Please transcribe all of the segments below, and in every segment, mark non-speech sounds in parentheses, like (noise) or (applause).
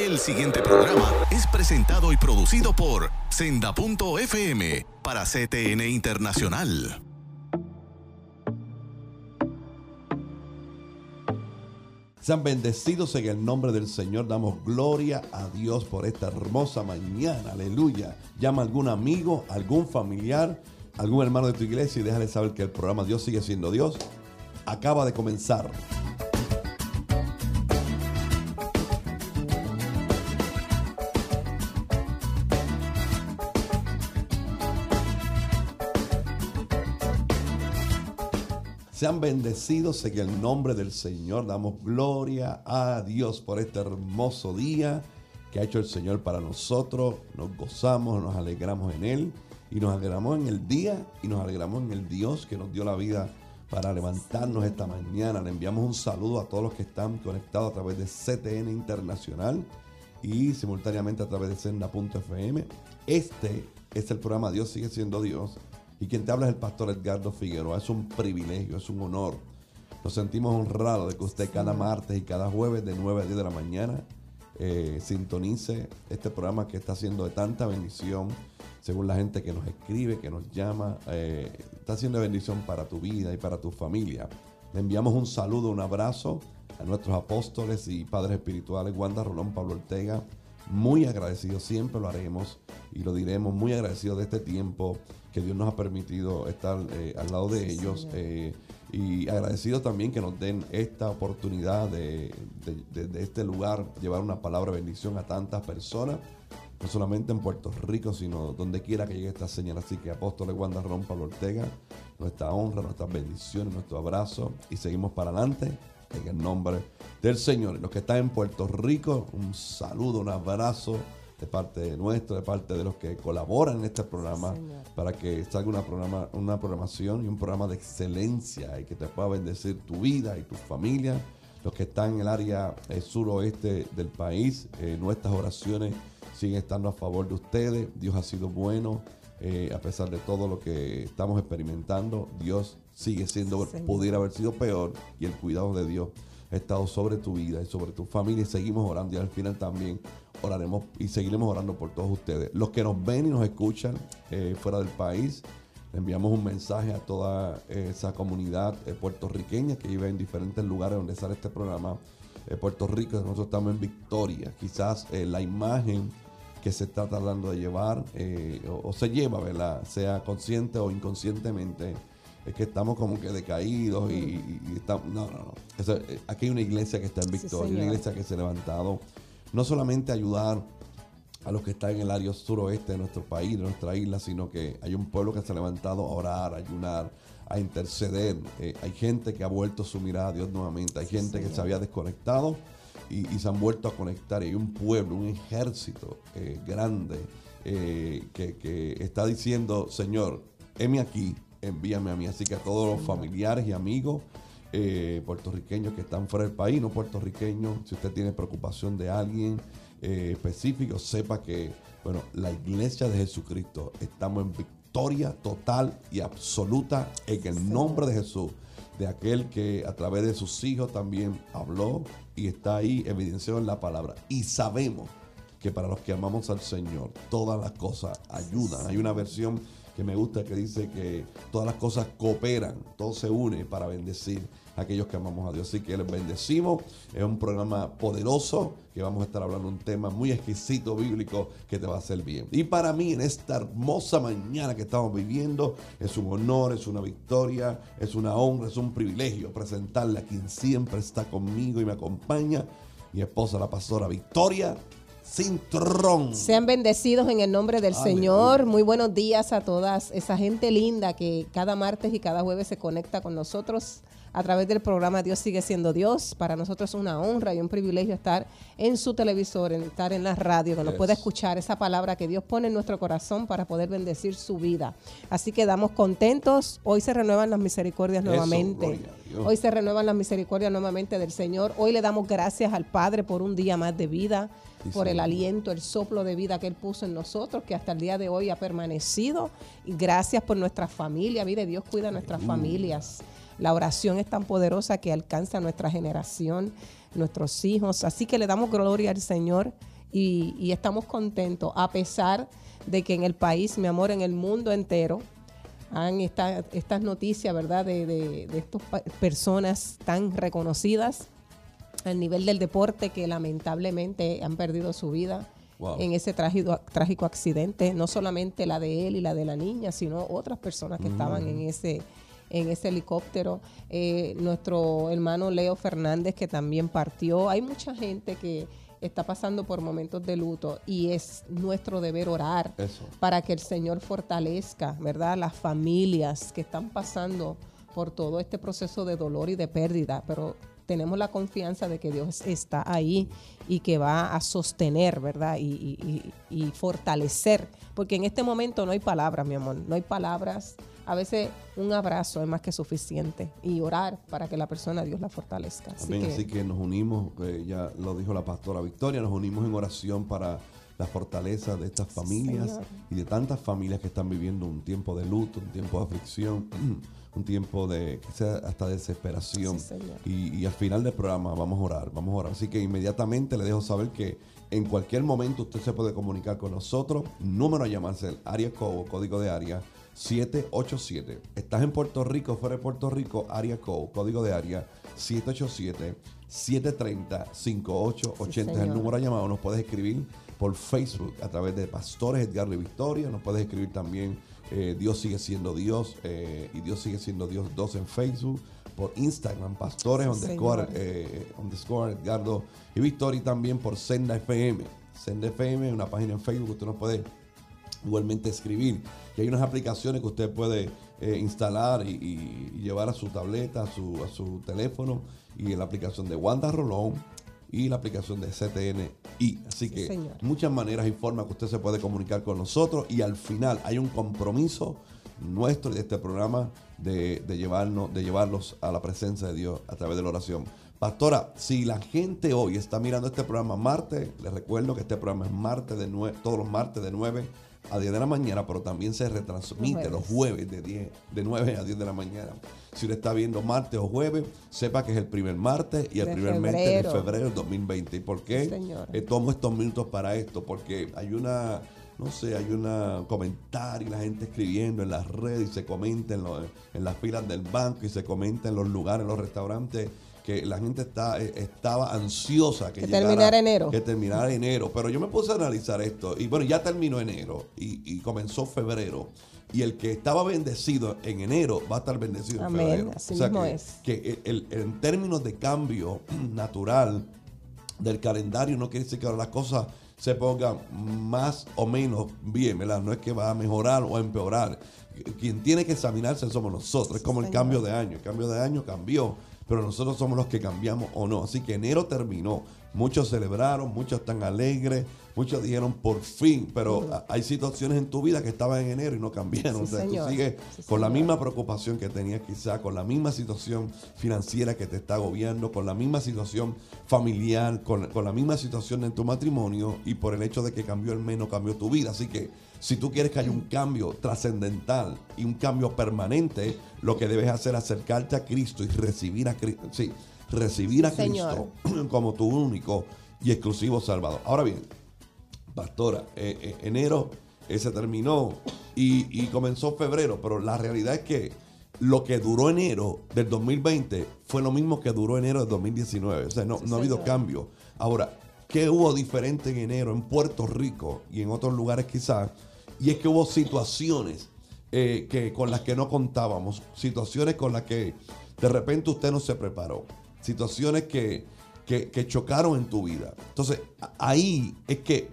El siguiente programa es presentado y producido por Senda.fm para CTN Internacional. Sean bendecidos en el nombre del Señor. Damos gloria a Dios por esta hermosa mañana. Aleluya. Llama a algún amigo, algún familiar, algún hermano de tu iglesia y déjale saber que el programa Dios sigue siendo Dios. Acaba de comenzar. Bendecidos en el nombre del Señor. Damos gloria a Dios por este hermoso día que ha hecho el Señor para nosotros. Nos gozamos, nos alegramos en Él y nos alegramos en el día y nos alegramos en el Dios que nos dio la vida para levantarnos esta mañana. Le enviamos un saludo a todos los que están conectados a través de CTN Internacional y simultáneamente a través de Senda.fm. Este es el programa Dios sigue siendo Dios y quien te habla es el pastor Edgardo Figueroa. Es un privilegio, es un honor. Nos sentimos honrados de que usted cada martes y cada jueves de 9 a 10 de la mañana eh, sintonice este programa que está haciendo de tanta bendición, según la gente que nos escribe, que nos llama. Eh, está haciendo bendición para tu vida y para tu familia. Le enviamos un saludo, un abrazo a nuestros apóstoles y padres espirituales, Wanda Rolón, Pablo Ortega. Muy agradecidos, siempre lo haremos y lo diremos, muy agradecidos de este tiempo que Dios nos ha permitido estar eh, al lado de ellos. Eh, y agradecido también que nos den esta oportunidad de, de, este lugar, llevar una palabra de bendición a tantas personas, no solamente en Puerto Rico, sino donde quiera que llegue esta señal. Así que Apóstoles Wanda Ron Pablo Ortega, nuestra honra, nuestras bendiciones, nuestro abrazo y seguimos para adelante en el nombre del Señor. Los que están en Puerto Rico, un saludo, un abrazo de parte de nuestro, de parte de los que colaboran en este programa, para que salga una, programa, una programación y un programa de excelencia y que te pueda bendecir tu vida y tu familia. Los que están en el área eh, suroeste del país, eh, nuestras oraciones siguen estando a favor de ustedes. Dios ha sido bueno. Eh, a pesar de todo lo que estamos experimentando, Dios sigue siendo, pudiera haber sido peor y el cuidado de Dios ha estado sobre tu vida y sobre tu familia y seguimos orando y al final también oraremos y seguiremos orando por todos ustedes. Los que nos ven y nos escuchan eh, fuera del país, enviamos un mensaje a toda esa comunidad eh, puertorriqueña que vive en diferentes lugares donde sale este programa. Eh, Puerto Rico, nosotros estamos en Victoria. Quizás la imagen que se está tratando de llevar o, se lleva, ¿verdad? Sea consciente o inconscientemente, es que estamos como que decaídos y, estamos... No, no, no. aquí hay una iglesia que está en Victoria, una iglesia que se ha levantado no solamente ayudar a los que están en el área suroeste de nuestro país, de nuestra isla, sino que hay un pueblo que se ha levantado a orar, a ayunar, a interceder. Eh, hay gente que ha vuelto su mirada a Dios nuevamente, hay gente que se había desconectado y, se han vuelto a conectar. Y hay un pueblo, un ejército eh, grande eh, que, que, está diciendo, Señor, heme aquí, envíame a mí. Así que a todos los familiares y amigos eh, puertorriqueños que están fuera del país, no puertorriqueños, si usted tiene preocupación de alguien eh, específico, sepa que, bueno, la iglesia de Jesucristo, estamos en victoria total y absoluta en el nombre de Jesús, de aquel que a través de sus hijos también habló y está ahí evidenciado en la palabra. Y sabemos que para los que amamos al Señor, todas las cosas ayudan. Hay una versión que me gusta que dice que todas las cosas cooperan, todo se une para bendecir a aquellos que amamos a Dios. Así que les bendecimos. Es un programa poderoso que vamos a estar hablando un tema muy exquisito bíblico que te va a hacer bien. Y para mí en esta hermosa mañana que estamos viviendo es un honor, es una victoria, es una honra, es un privilegio presentarle a quien siempre está conmigo y me acompaña, mi esposa la pastora Victoria Cintrón. Sean bendecidos en el nombre del Señor. Muy buenos días a todas esa gente linda que cada martes y cada jueves se conecta con nosotros a través del programa Dios sigue siendo Dios. Para nosotros es una honra y un privilegio estar en su televisor, estar en la radio, que nos pueda escuchar esa palabra que Dios pone en nuestro corazón para poder bendecir su vida. Así que damos contentos. Hoy se renuevan las misericordias nuevamente. Hoy se renuevan las misericordias nuevamente del Señor. Hoy le damos gracias al Padre por un día más de vida por el aliento, el soplo de vida que Él puso en nosotros, que hasta el día de hoy ha permanecido. Y gracias por nuestra familia. Mire, Dios cuida a nuestras familias. La oración es tan poderosa que alcanza a nuestra generación, nuestros hijos. Así que le damos gloria al Señor y, y estamos contentos, a pesar de que en el país, mi amor, en el mundo entero, han esta, estas noticias, ¿verdad?, de, de, de estas personas tan reconocidas al nivel del deporte que lamentablemente han perdido su vida Wow. en ese trágico, trágico accidente, no solamente la de él y la de la niña, sino otras personas que estaban en ese en ese helicóptero, Eh, nuestro hermano Leo Fernández que también partió, hay mucha gente que está pasando por momentos de luto y es nuestro deber orar Eso. para que el Señor fortalezca, ¿verdad? Las familias que están pasando por todo este proceso de dolor y de pérdida, pero tenemos la confianza de que Dios está ahí y que va a sostener, ¿verdad? Y, y- y- y fortalecer, porque en este momento no hay palabras, mi amor, no hay palabras. A veces un abrazo es más que suficiente y orar para que la persona Dios la fortalezca. Así Amén. que- Así que nos unimos, eh, ya lo dijo la pastora Victoria, nos unimos en oración para la fortaleza de estas familias Señor. y de tantas familias que están viviendo un tiempo de luto, un tiempo de aflicción, (clears throat) un tiempo de quizá hasta desesperación. Sí, y, y al final del programa vamos a orar, vamos a orar. Así que inmediatamente le dejo saber que en cualquier momento usted se puede comunicar con nosotros. Número a llamarse el área code, código de área 787. Estás en Puerto Rico, fuera de Puerto Rico, área code, código de área 787 730 5880 Sí, es el número a llamar. Nos puedes escribir por Facebook a través de Pastores Edgar y Victoria. Nos puedes escribir también eh, Dios sigue siendo Dios eh, y Dios sigue siendo Dios 2 en Facebook. Por Instagram, Pastores Sí, underscore, eh, underscore Edgardo y Victoria. Y también por Senda FM. Senda FM es una página en Facebook que usted nos puede igualmente escribir. Y hay unas aplicaciones que usted puede eh, instalar y, y- y llevar a su tableta, a su, a su teléfono, y la aplicación de Wanda Rolón y la aplicación de CTNI. Así Sí, que señor. muchas maneras y formas que usted se puede comunicar con nosotros y al final hay un compromiso nuestro y de este programa de, de llevarnos, de llevarlos a la presencia de Dios a través de la oración. Pastora, si la gente hoy está mirando este programa martes, les recuerdo que este programa es martes de nue- todos los martes de 9 a 10 de la mañana, pero también se retransmite los Los jueves de 10, de 9 a 10 de la mañana. Si usted está viendo martes o jueves, sepa que es el primer martes y el De primer mes de febrero. febrero del 2020. ¿Y por qué? Sí. Eh, tomo estos minutos para esto? Porque hay una, no sé, hay un comentario, y la gente escribiendo en las redes y se comenta en, los- en las filas del banco y se comenta en los lugares, en los restaurantes, que la gente está, eh, estaba ansiosa que, Que llegara- terminara enero. Que terminara enero. Pero yo me puse a analizar esto y bueno, ya terminó enero y, y comenzó febrero. Y el que estaba bendecido en enero va a estar bendecido Amén, en febrero. así o sea mismo que, es. que el- el- en términos de cambio (clears throat) natural, del calendario no quiere decir que ahora las cosas se pongan más o menos bien, ¿verdad? No es que va a mejorar o a empeorar. Quien tiene que examinarse somos nosotros. Es como el cambio de año. El cambio de año cambió, pero nosotros somos los que cambiamos o no. Así que enero terminó. Muchos celebraron, muchos están alegres, muchos dijeron por fin, pero hay situaciones en tu vida que estaban en enero y no cambiaron. Sí, o sea, tú sigues Sí, con la misma preocupación que tenías quizá, con la misma situación financiera que te está agobiando, con la misma situación familiar, con, con la misma situación en tu matrimonio y por el hecho de que cambió el menos, cambió tu vida. Así que si tú quieres que haya un cambio trascendental y un cambio permanente, lo que debes hacer es acercarte a Cristo y recibir a Cristo. Sí, recibir a Sí, señor. Cristo (clears throat) como tu único y exclusivo Salvador. Ahora bien, pastora, eh, eh, enero eh, se terminó y, y comenzó febrero, pero la realidad es que lo que duró enero del 2020 fue lo mismo que duró enero del 2019. O sea, no, Sí, no ha habido cambio. Ahora, ¿qué hubo diferente en enero en Puerto Rico y en otros lugares quizás? Y es que hubo situaciones eh, que, con las que no contábamos, situaciones con las que de repente usted no se preparó, situaciones que, que, que chocaron en tu vida. Entonces, ahí es que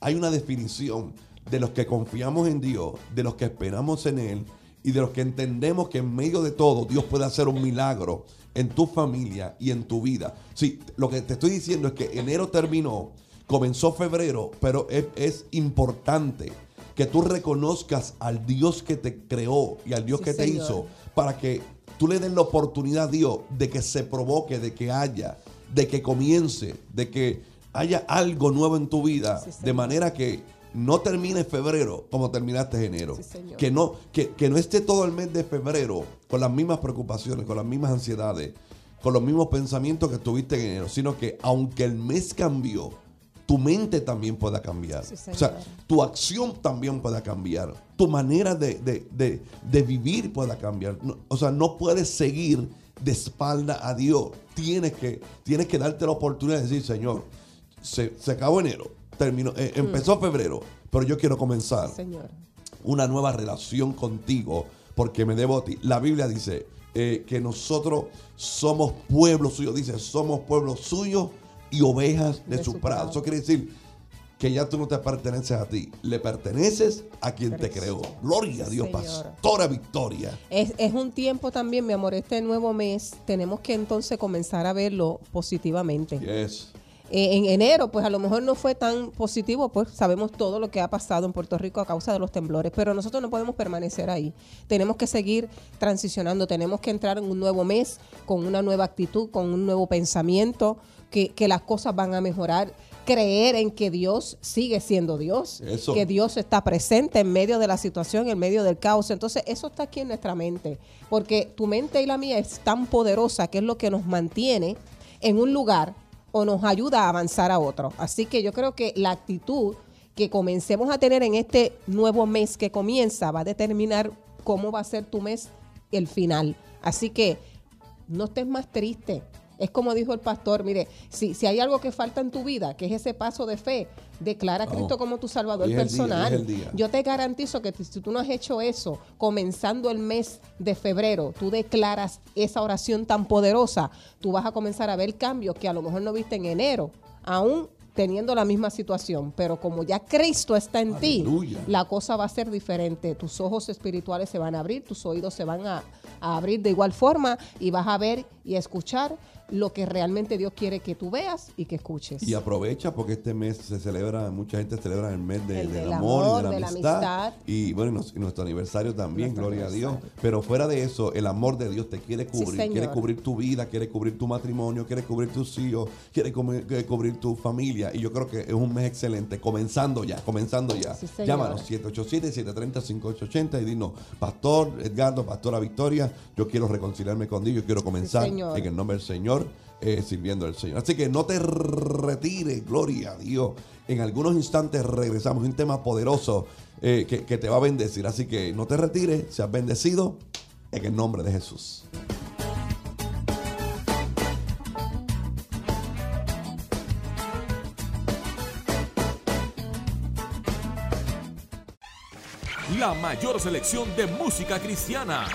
hay una definición de los que confiamos en Dios, de los que esperamos en Él y de los que entendemos que en medio de todo Dios puede hacer un milagro en tu familia y en tu vida. Sí, lo que te estoy diciendo es que enero terminó, comenzó febrero, pero es, es importante que tú reconozcas al Dios que te creó y al Dios Sí, que te señor. hizo para que tú le des la oportunidad a Dios de que se provoque, de que haya, de que comience, de que haya algo nuevo en tu vida, Sí, de manera que no termine febrero como terminaste enero. Sí, que, no, que, que no esté todo el mes de febrero con las mismas preocupaciones, con las mismas ansiedades, con los mismos pensamientos que tuviste en enero, sino que aunque el mes cambió, tu mente también pueda cambiar. Sí, o sea, tu acción también pueda cambiar. Tu manera de, de- de- de vivir pueda cambiar. No- o sea, no puedes seguir de espalda a Dios. Tienes que, tienes que darte la oportunidad de decir, Señor, se, se acabó enero, terminó, eh, empezó febrero, pero yo quiero comenzar Señor. una nueva relación contigo porque me debo a ti. La Biblia dice eh, que nosotros somos pueblo suyo, dice, somos pueblo suyo y ovejas de, De su su prado. prado. Eso quiere decir que ya tú no te perteneces a ti, le perteneces a quien te creó. Gloria a Dios, Señor. pastora Victoria. Es, es un tiempo también, mi amor, este nuevo mes, tenemos que entonces comenzar a verlo positivamente. Yes. Eh, en enero, pues a lo mejor no fue tan positivo, pues sabemos todo lo que ha pasado en Puerto Rico a causa de los temblores, pero nosotros no podemos permanecer ahí. Tenemos que seguir transicionando, tenemos que entrar en un nuevo mes con una nueva actitud, con un nuevo pensamiento, que, que las cosas van a mejorar. Creer en que Dios sigue siendo Dios, Eso. que Dios está presente en medio de la situación, en medio del caos. Entonces, eso está aquí en nuestra mente, porque tu mente y la mía es tan poderosa que es lo que nos mantiene en un lugar o nos ayuda a avanzar a otro. Así que yo creo que la actitud que comencemos a tener en este nuevo mes que comienza va a determinar cómo va a ser tu mes el final. Así que no estés más triste. Es como dijo el pastor, mire, si, si hay algo que falta en tu vida, que es ese paso de fe, declara a Vamos. Cristo como tu Salvador personal. día. Yo te garantizo que si tú no has hecho eso, comenzando el mes de febrero, tú declaras esa oración tan poderosa, tú vas a comenzar a ver cambios que a lo mejor no viste en enero, aún teniendo la misma situación, pero como ya Cristo está en Aleluya. ti, la cosa va a ser diferente. Tus ojos espirituales se van a abrir, tus oídos se van a, a abrir de igual forma y vas a ver y a escuchar lo que realmente Dios quiere que tú veas y que escuches. Y aprovecha porque este mes se celebra, mucha gente celebra el mes de- El del del amor, amor, y de la de la amistad. amistad. Y bueno, y nuestro aniversario también, Nuestro gloria a Dios. Pero fuera de eso, el amor de Dios te quiere Sí, cubrir. quiere cubrir tu vida, quiere cubrir tu matrimonio, quiere cubrir tus hijos, quiere cubrir tu familia. Y yo creo que es un mes excelente, comenzando ya, comenzando ya. Sí. Llámanos 787-730-5880 y dinos, Pastor Edgardo, Pastora Victoria, yo quiero reconciliarme con Dios, yo quiero comenzar señor. en el nombre del Señor, eh, sirviendo al Señor. Así que no te retires, gloria a Dios. En algunos instantes regresamos, un tema poderoso eh, que, que te va a bendecir. Así que no te retires, seas bendecido en el nombre de Jesús. La mayor selección de música cristiana.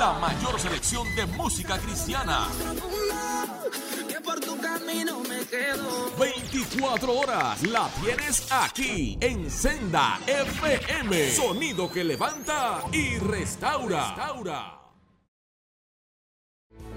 La mayor selección de música cristiana. que por tu camino me quedo. 24 horas la tienes aquí en Senda FM. Sonido que levanta y restaura. restaura.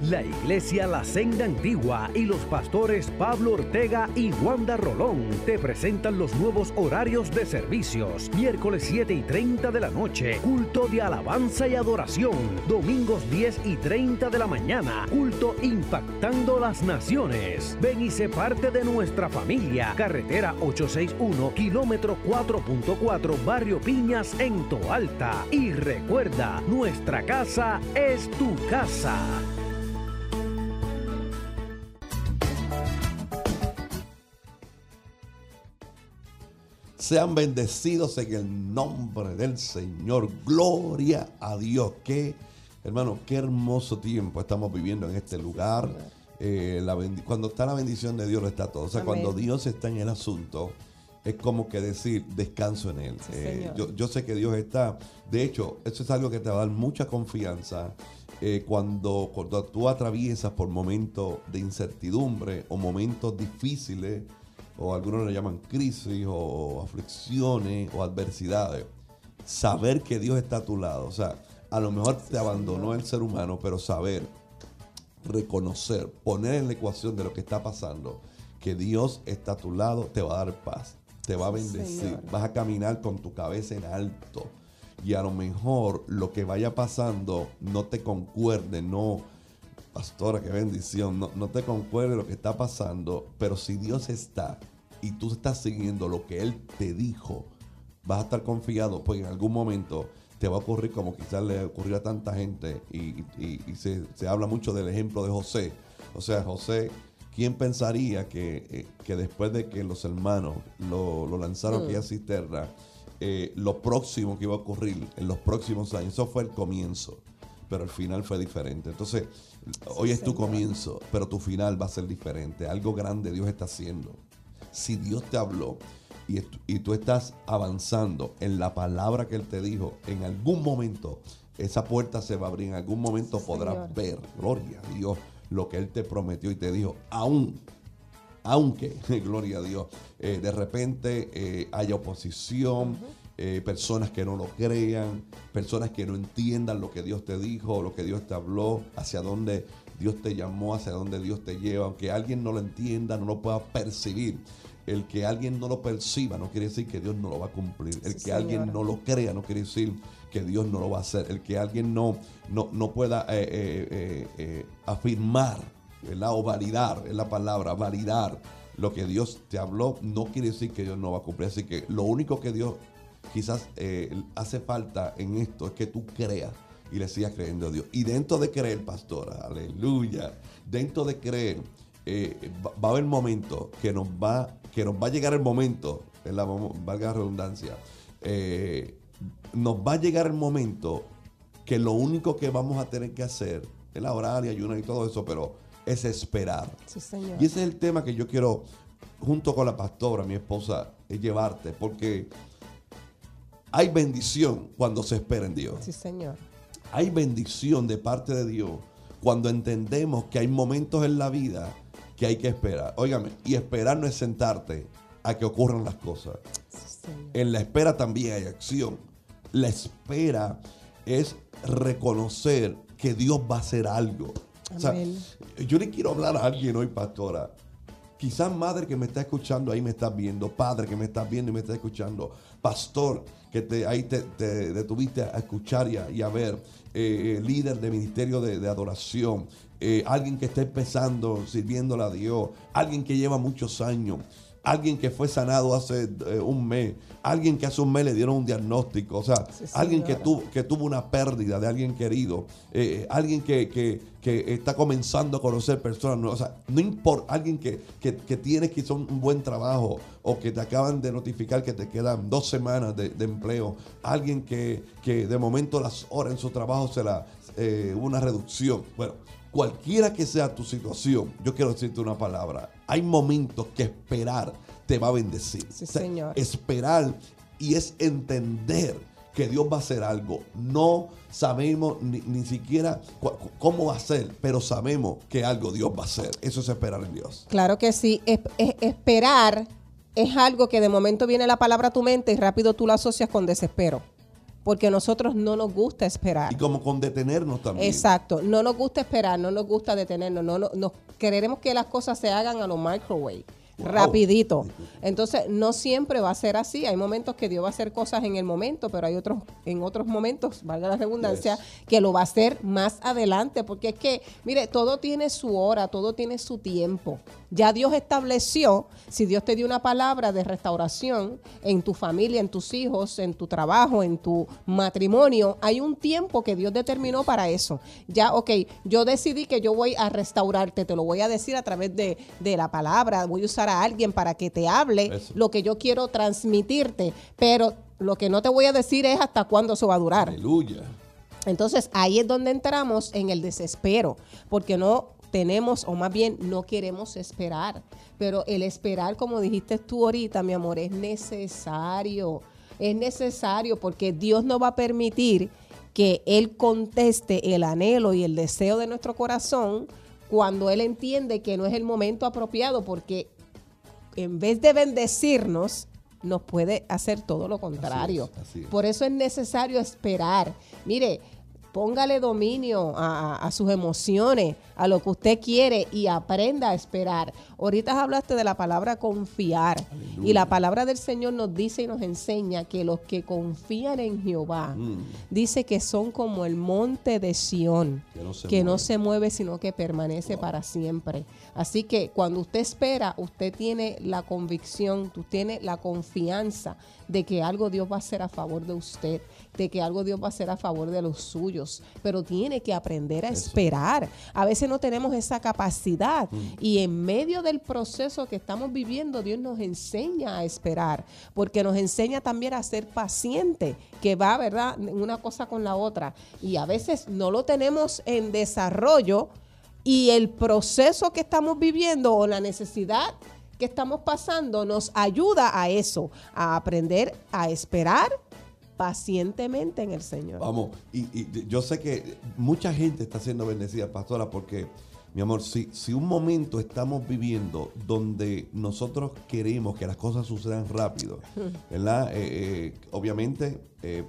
La Iglesia La Senda Antigua y los pastores Pablo Ortega y Wanda Rolón te presentan los nuevos horarios de servicios. Miércoles 7 y 30 de la noche, culto de alabanza y adoración. Domingos 10 y 30 de la mañana, culto impactando las naciones. Ven y sé parte de nuestra familia. Carretera 861, kilómetro 4.4, Barrio Piñas en Toalta. Y recuerda, nuestra casa es tu casa. Sean bendecidos en el nombre del Señor. Gloria a Dios. Qué, hermano, qué hermoso tiempo estamos viviendo en este lugar. Eh, la cuando está la bendición de Dios, lo está todo. O sea, Amén. cuando Dios está en el asunto, es como que decir, descanso en Él. Sí, Eh, yo sé que Dios está. De hecho, eso es algo que te va a dar mucha confianza eh, cuando, cuando tú atraviesas por momentos de incertidumbre o momentos difíciles, o algunos le llaman crisis, o aflicciones, o adversidades. Saber que Dios está a tu lado. O sea, a lo mejor te abandonó el ser humano, pero saber reconocer, poner en la ecuación de lo que está pasando, que Dios está a tu lado, te va a dar paz, te va a bendecir, vas a caminar con tu cabeza en alto. Y a lo mejor lo que vaya pasando no te concuerde, no, pastora, qué bendición, no, no te concuerde lo que está pasando, pero si Dios está y tú estás siguiendo lo que Él te dijo, vas a estar confiado, porque en algún momento te va a ocurrir como quizás le ocurrió a tanta gente y, y- y se, se habla mucho del ejemplo de José. O sea, José, ¿quién pensaría que, eh, que después de que los hermanos lo, lo lanzaron a aquella cisterna, eh, lo próximo que iba a ocurrir en los próximos años, eso fue el comienzo, pero el final fue diferente. Entonces, hoy es tu señor. comienzo, pero tu final va a ser diferente. Algo grande Dios está haciendo. Si Dios te habló y, tú estás avanzando en la palabra que Él te dijo, en algún momento esa puerta se va a abrir, en algún momento Sí, podrás señor. ver, gloria a Dios, lo que Él te prometió y te dijo, aún aunque, (laughs) gloria a Dios, eh, de repente eh, haya oposición, eh, personas que no lo crean, personas que no entiendan lo que Dios te dijo, lo que Dios te habló, hacia dónde Dios te llamó, hacia dónde Dios te lleva, aunque alguien no lo entienda, no lo pueda percibir. El que alguien no lo perciba no quiere decir que Dios no lo va a cumplir. El Sí, que alguien no lo crea no quiere decir que Dios no lo va a hacer. El que alguien no, no, no pueda eh, eh, eh, eh, afirmar ¿verdad? O validar, es la palabra, validar lo que Dios te habló, no quiere decir que Dios no va a cumplir. Así que lo único que Dios quizás eh, hace falta en esto es que tú creas y le sigas creyendo a Dios. Y dentro de creer, pastora, aleluya, dentro de creer, eh, va, va a haber momentos que nos va, que nos va a llegar el momento, valga la redundancia, eh, nos va a llegar el momento que lo único que vamos a tener que hacer es la orar y ayunar y todo eso, pero es esperar. Sí, señor. Y ese es el tema que yo quiero, junto con la pastora, mi esposa, es llevarte, porque hay bendición cuando se espera en Dios. Sí, señor. Hay bendición de parte de Dios cuando entendemos que hay momentos en la vida que hay que esperar. Óigame, y esperar no es sentarte a que ocurran las cosas. Sí, señor. En la espera también hay acción. La espera es reconocer que Dios va a hacer algo. O sea, yo le quiero hablar a alguien hoy, pastora. Quizás madre que me está escuchando ahí me estás viendo, padre que me estás viendo y me está escuchando, pastor que te, ahí te, te detuviste a escuchar y a, ver, eh, eh, líder de ministerio de, de adoración, eh, alguien que está empezando sirviéndole a Dios, alguien que lleva muchos años, alguien que fue sanado hace eh, un mes, alguien que hace un mes le dieron un diagnóstico, o sea, Sí, alguien que tuvo, que tuvo una pérdida de alguien querido, eh, alguien que, que- que está comenzando a conocer personas nuevas, o sea, no importa, alguien que, que, que tiene quizás un, buen trabajo o que te acaban de notificar que te quedan dos semanas de, de empleo, alguien que, que de momento las horas en su trabajo se la, eh, una reducción, bueno, cualquiera que sea tu situación, yo quiero decirte una palabra, hay momentos que esperar te va a bendecir. Sí, señor. Esperar y es entender que Dios va a hacer algo. No sabemos ni, ni siquiera cómo va a ser, pero sabemos que algo Dios va a hacer. Eso es esperar en Dios. Claro que sí. Es- es- esperar es algo que de momento viene la palabra a tu mente y rápido tú la asocias con desespero. Porque a nosotros no nos gusta esperar. Y como con detenernos también. Exacto. No nos gusta esperar, no nos gusta detenernos. No, no, nos- queremos que las cosas se hagan a los microwave. Wow. Rapidito. Entonces, no siempre va a ser así. Hay momentos que Dios va a hacer cosas en el momento, pero hay otros, en otros momentos, valga la redundancia, que lo va a hacer más adelante. Porque es que, mire, todo tiene su hora, todo tiene su tiempo. Ya Dios estableció, si Dios te dio una palabra de restauración en tu familia, en tus hijos, en tu trabajo, en tu matrimonio, hay un tiempo que Dios determinó para eso. Ya, ok, yo decidí que yo voy a restaurarte, te lo voy a decir a través de, de la palabra, voy a usar a alguien para que te hable Eso. lo que yo quiero transmitirte, pero lo que no te voy a decir es hasta cuándo eso va a durar. Aleluya. Entonces ahí es donde entramos en el desespero, porque no tenemos, o más bien no queremos esperar. Pero el esperar, como dijiste tú ahorita, mi amor, es necesario. Es necesario porque Dios no va a permitir que Él conteste el anhelo y el deseo de nuestro corazón cuando Él entiende que no es el momento apropiado, porque en vez de bendecirnos, nos puede hacer todo lo contrario. así es. Por eso es necesario esperar. Mire, póngale dominio a, sus emociones, a lo que usted quiere y aprenda a esperar. Ahorita hablaste de la palabra confiar y la palabra del Señor nos dice y nos enseña que los que confían en Jehová, Mm. dice que son como el monte de Sión, Que no se que no mueve. se mueve, sino que permanece para siempre. Así que cuando usted espera, usted tiene la convicción, tú tiene la confianza de que algo Dios va a hacer a favor de usted, de que algo Dios va a hacer a favor de los suyos, pero tiene que aprender a esperar. A veces no tenemos esa capacidad Mm. y en medio del proceso que estamos viviendo, Dios nos enseña a esperar, porque nos enseña también a ser paciente, que va, ¿verdad?, una cosa con la otra. Y a veces no lo tenemos en desarrollo y el proceso que estamos viviendo o la necesidad que estamos pasando nos ayuda a eso, a aprender a esperar pacientemente en el Señor. Vamos, y, y yo sé que mucha gente está siendo bendecida, pastora, porque, mi amor, si, si un momento estamos viviendo donde nosotros queremos que las cosas sucedan rápido, (laughs) ¿verdad? Eh, eh, obviamente, eh,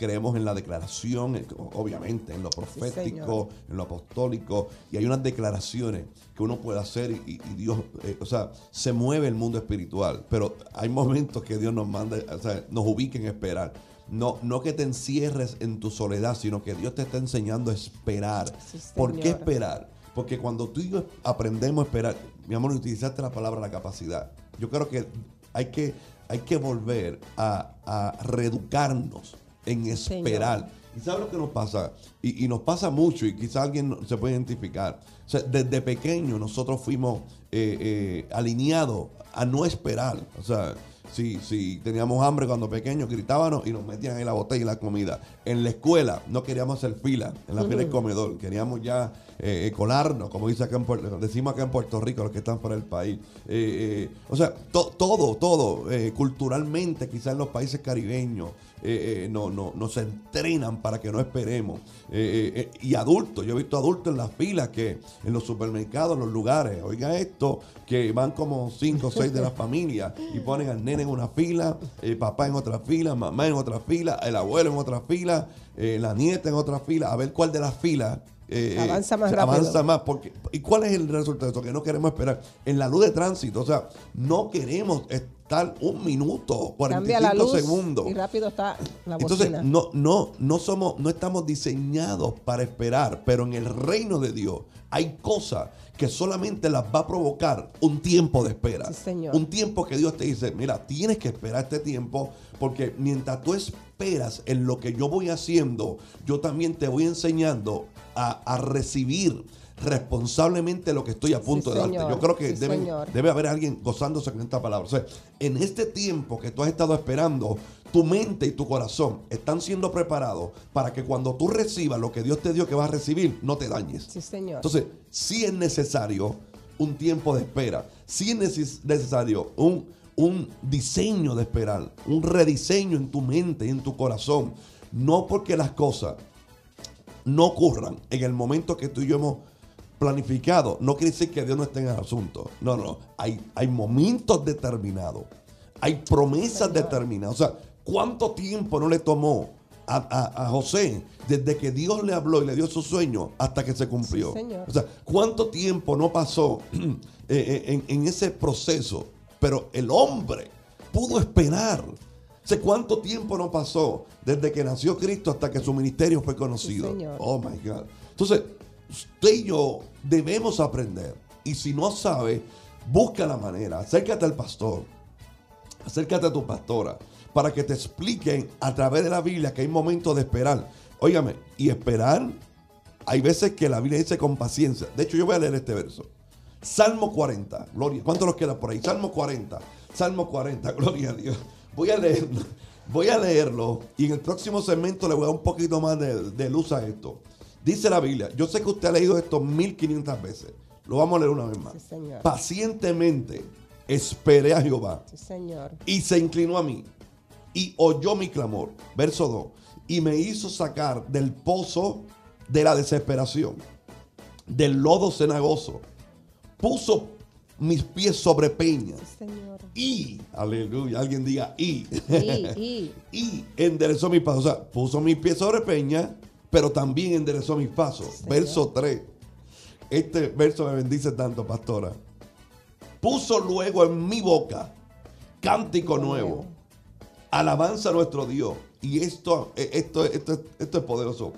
creemos en la declaración, obviamente, en lo profético, en lo apostólico, y hay unas declaraciones que uno puede hacer y, y Dios, eh, o sea, se mueve el mundo espiritual, pero hay momentos que Dios nos manda, o sea, nos ubica en esperar. No, no que te encierres en tu soledad, sino que Dios te está enseñando a esperar. Sí, ¿Por qué esperar? Porque cuando tú y yo aprendemos a esperar, mi amor, utilizaste la palabra la capacidad. Yo creo que hay que, hay que volver a, a reeducarnos en esperar. ¿Y sabes lo que nos pasa? Y, y nos pasa mucho, y quizá alguien se puede identificar. O sea, desde pequeño nosotros fuimos eh, eh, alineados a no esperar. O sea, si, si teníamos hambre cuando pequeños, gritábamos y nos metían en la botella y la comida. En la escuela no queríamos hacer fila, en la fila del comedor. Queríamos ya eh, eh, colarnos, como dice acá en Puerto, decimos acá en Puerto Rico, los que están fuera del país. Eh, eh, o sea, to- todo, todo, culturalmente, quizás en los países caribeños, eh, eh, no, no, nos entrenan para que no esperemos. Eh, eh, y adultos, yo he visto adultos en las filas que en los supermercados, en los lugares, oiga esto, que van como cinco o (laughs) seis de la familia y ponen al nene en una fila, el papá en otra fila, mamá en otra fila, el abuelo en otra fila, la nieta en otra fila, a ver cuál de las filas. eh, Avanza más rápido. Avanza más. Porque, ¿Y cuál es el resultado de eso? Que no queremos esperar. En la luz de tránsito, o sea, no queremos estar un minuto, 45 Cambia la luz segundos. y rápido está la Entonces, bocina. no, no, no somos, no estamos diseñados para esperar, pero en el reino de Dios hay cosas que solamente las va a provocar un tiempo de espera. Sí, señor. Un tiempo que Dios te dice, mira, tienes que esperar este tiempo, porque mientras tú esperas en lo que yo voy haciendo, yo también te voy enseñando a, a recibir responsablemente lo que estoy a punto de darte. señor. Yo creo que Sí, debe haber alguien gozándose con esta palabra. O sea, en este tiempo que tú has estado esperando, tu mente y tu corazón están siendo preparados para que cuando tú recibas lo que Dios te dio que vas a recibir, no te dañes. Sí, señor. Entonces, sí es necesario un tiempo de espera. Sí es neces- necesario un, un diseño de esperar, un rediseño en tu mente y en tu corazón. No porque las cosas no ocurran en el momento que tú y yo hemos planificado, no quiere decir que Dios no esté en el asunto. No, no. Hay, hay momentos determinados. Hay promesas determinadas. O sea, ¿cuánto tiempo no le tomó a, a- a José desde que Dios le habló y le dio su sueño hasta que se cumplió? Sí. O sea, ¿cuánto tiempo no pasó (clears throat) eh, eh, en, en ese proceso? Pero el hombre pudo esperar. Sea, ¿cuánto tiempo no pasó desde que nació Cristo hasta que su ministerio fue conocido? Sí. Oh my God. Entonces, usted y yo debemos aprender. Y si no sabe, busca la manera. Acércate al pastor. Acércate a tu pastora para que te expliquen a través de la Biblia que hay momentos de esperar. Óigame, y esperar, hay veces que la Biblia dice con paciencia. De hecho, yo voy a leer este verso. Salmo 40, gloria. ¿Cuánto nos queda por ahí? Salmo 40, Salmo 40, (laughs) gloria a Dios. Voy a leerlo, voy a leerlo y en el próximo segmento le voy a dar un poquito más de luz a esto. Dice la Biblia, yo sé que usted ha leído esto 1500 veces. Lo vamos a leer una vez más. Sí, señor. Pacientemente esperé a Jehová Sí, señor. y se inclinó a mí y oyó mi clamor. Verso 2. Y me hizo sacar del pozo de la desesperación, del lodo cenagoso. Puso mis pies sobre peñas. Sí. Y, aleluya, alguien diga y. Y, y. (laughs) y enderezó mis pasos. O sea, puso mis pies sobre peña, pero también enderezó mis pasos. Verso 3. Este verso me bendice tanto, pastora. Puso luego en mi boca cántico nuevo. Alabanza a nuestro Dios. Y esto, eh, esto, esto, esto es poderoso.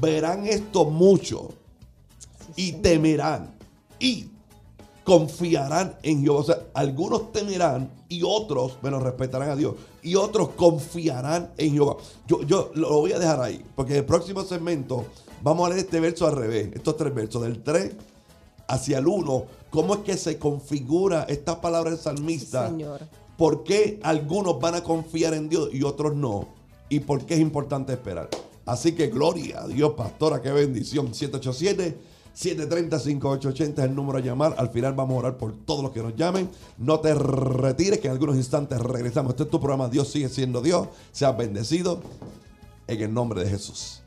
Verán esto mucho y temerán. Y confiarán en Jehová. O sea, algunos temerán y otros, bueno, respetarán a Dios. Y otros confiarán en Jehová. Yo, yo lo voy a dejar ahí, porque en el próximo segmento vamos a leer este verso al revés, estos tres versos, del 3 hacia el 1. ¿Cómo es que se configura esta palabra del salmista? Señor. ¿Por qué algunos van a confiar en Dios y otros no? ¿Y por qué es importante esperar? Así que gloria a Dios, pastora, qué bendición. 787-730-5880 es el número a llamar. Al final vamos a orar por todos los que nos llamen. No te retires, que en algunos instantes regresamos. Este es tu programa, Dios sigue siendo Dios. Seas bendecido en el nombre de Jesús.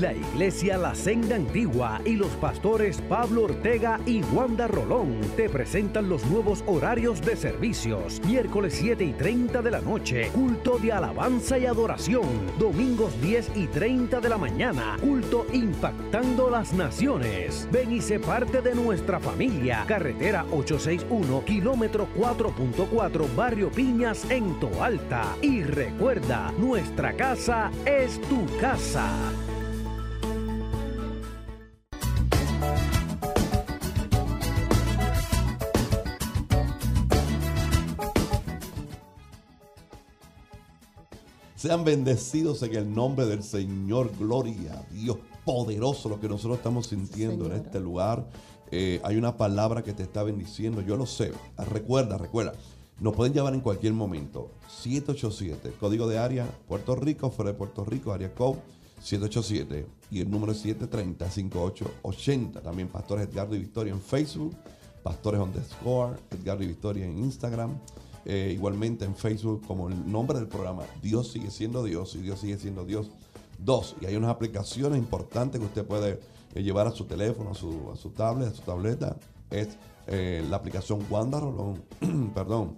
La Iglesia La Senda Antigua y los pastores Pablo Ortega y Wanda Rolón te presentan los nuevos horarios de servicios. Miércoles 7 y 30 de la noche, culto de alabanza y adoración. Domingos 10 y 30 de la mañana, culto impactando las naciones. Ven y sé parte de nuestra familia. Carretera 861, kilómetro 4.4, Barrio Piñas en Toalta. Y recuerda, nuestra casa es tu casa. Sean bendecidos en el nombre del Señor. Gloria a Dios poderoso lo que nosotros estamos sintiendo en este lugar. Eh, hay una palabra que te está bendiciendo. Yo lo sé. Recuerda, recuerda. Nos pueden llamar en cualquier momento. 787, código de área Puerto Rico, fuera de Puerto Rico, área code 787 y el número es 730-5880. También Pastores Edgardo y Victoria en Facebook, Pastores underscore, Edgardo y Victoria en Instagram. Eh, igualmente en Facebook como el nombre del programa, Dios sigue siendo Dios y Dios sigue siendo Dios 2. Y hay unas aplicaciones importantes que usted puede eh, llevar a su teléfono, a su, a su tablet, a su tableta. Es eh, la aplicación Wanda Rolón, (clears throat) perdón,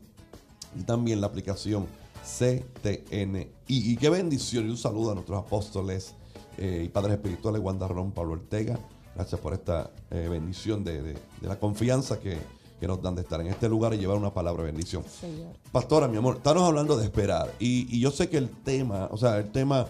y también la aplicación CTNI. Y qué bendición y un saludo a nuestros apóstoles y padres espirituales, Wanda Rolón, Pablo Ortega. Gracias por esta bendición de- de la confianza que, que nos dan de estar en este lugar y llevar una palabra de bendición. Señor. Pastora, mi amor, estamos hablando de esperar. Y, y yo sé que el tema, o sea, el tema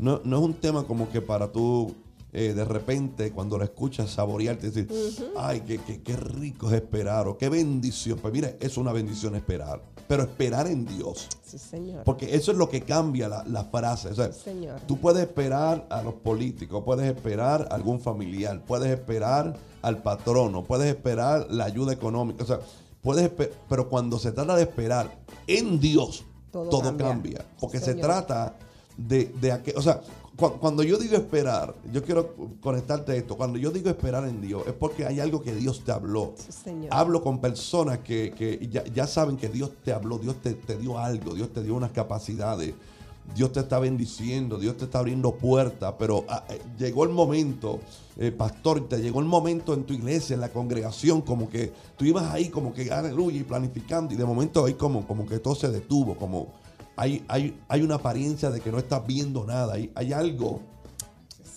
no, no es un tema como que para tú eh, de repente cuando lo escuchas saborearte y decir, ay, qué, qué- qué rico es esperar o qué bendición. Pues mira, es una bendición esperar, pero esperar en Dios. Sí, Señor. Porque eso es lo que cambia la, la frase. O sea, Señor. tú puedes esperar a los políticos, puedes esperar a algún familiar, puedes esperar al patrono, puedes esperar la ayuda económica. O sea, puedes pero cuando se trata de esperar en Dios, Todo todo, cambia. cambia. Porque Sí, se trata de, de aquel- o sea, cu- cuando yo digo esperar, yo quiero conectarte a esto. Cuando yo digo esperar en Dios, es porque hay algo que Dios te habló. Sí, Señor. Hablo con personas que, que ya, ya saben que Dios te habló, Dios te, te dio algo, Dios te dio unas capacidades, Dios te está bendiciendo, Dios te está abriendo puertas, pero ah, eh, llegó el momento, eh, pastor, te llegó el momento en tu iglesia, en la congregación, como que tú ibas ahí como que aleluya y planificando y de momento ahí como, como que todo se detuvo, como hay, hay, hay una apariencia de que no estás viendo nada, hay, hay algo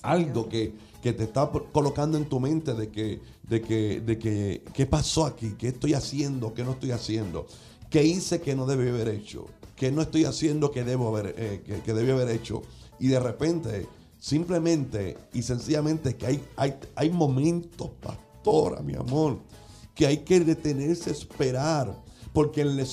algo que, que te está colocando en tu mente de que, de que, de que, ¿qué pasó aquí? ¿Qué estoy haciendo? ¿Qué no estoy haciendo? ¿Qué hice que no debí haber hecho? ¿Qué no estoy haciendo que debo haber, eh, que, debí haber hecho? Y de repente, simplemente y sencillamente que hay, hay, hay momentos, pastora, mi amor, que hay que detenerse a esperar, porque en la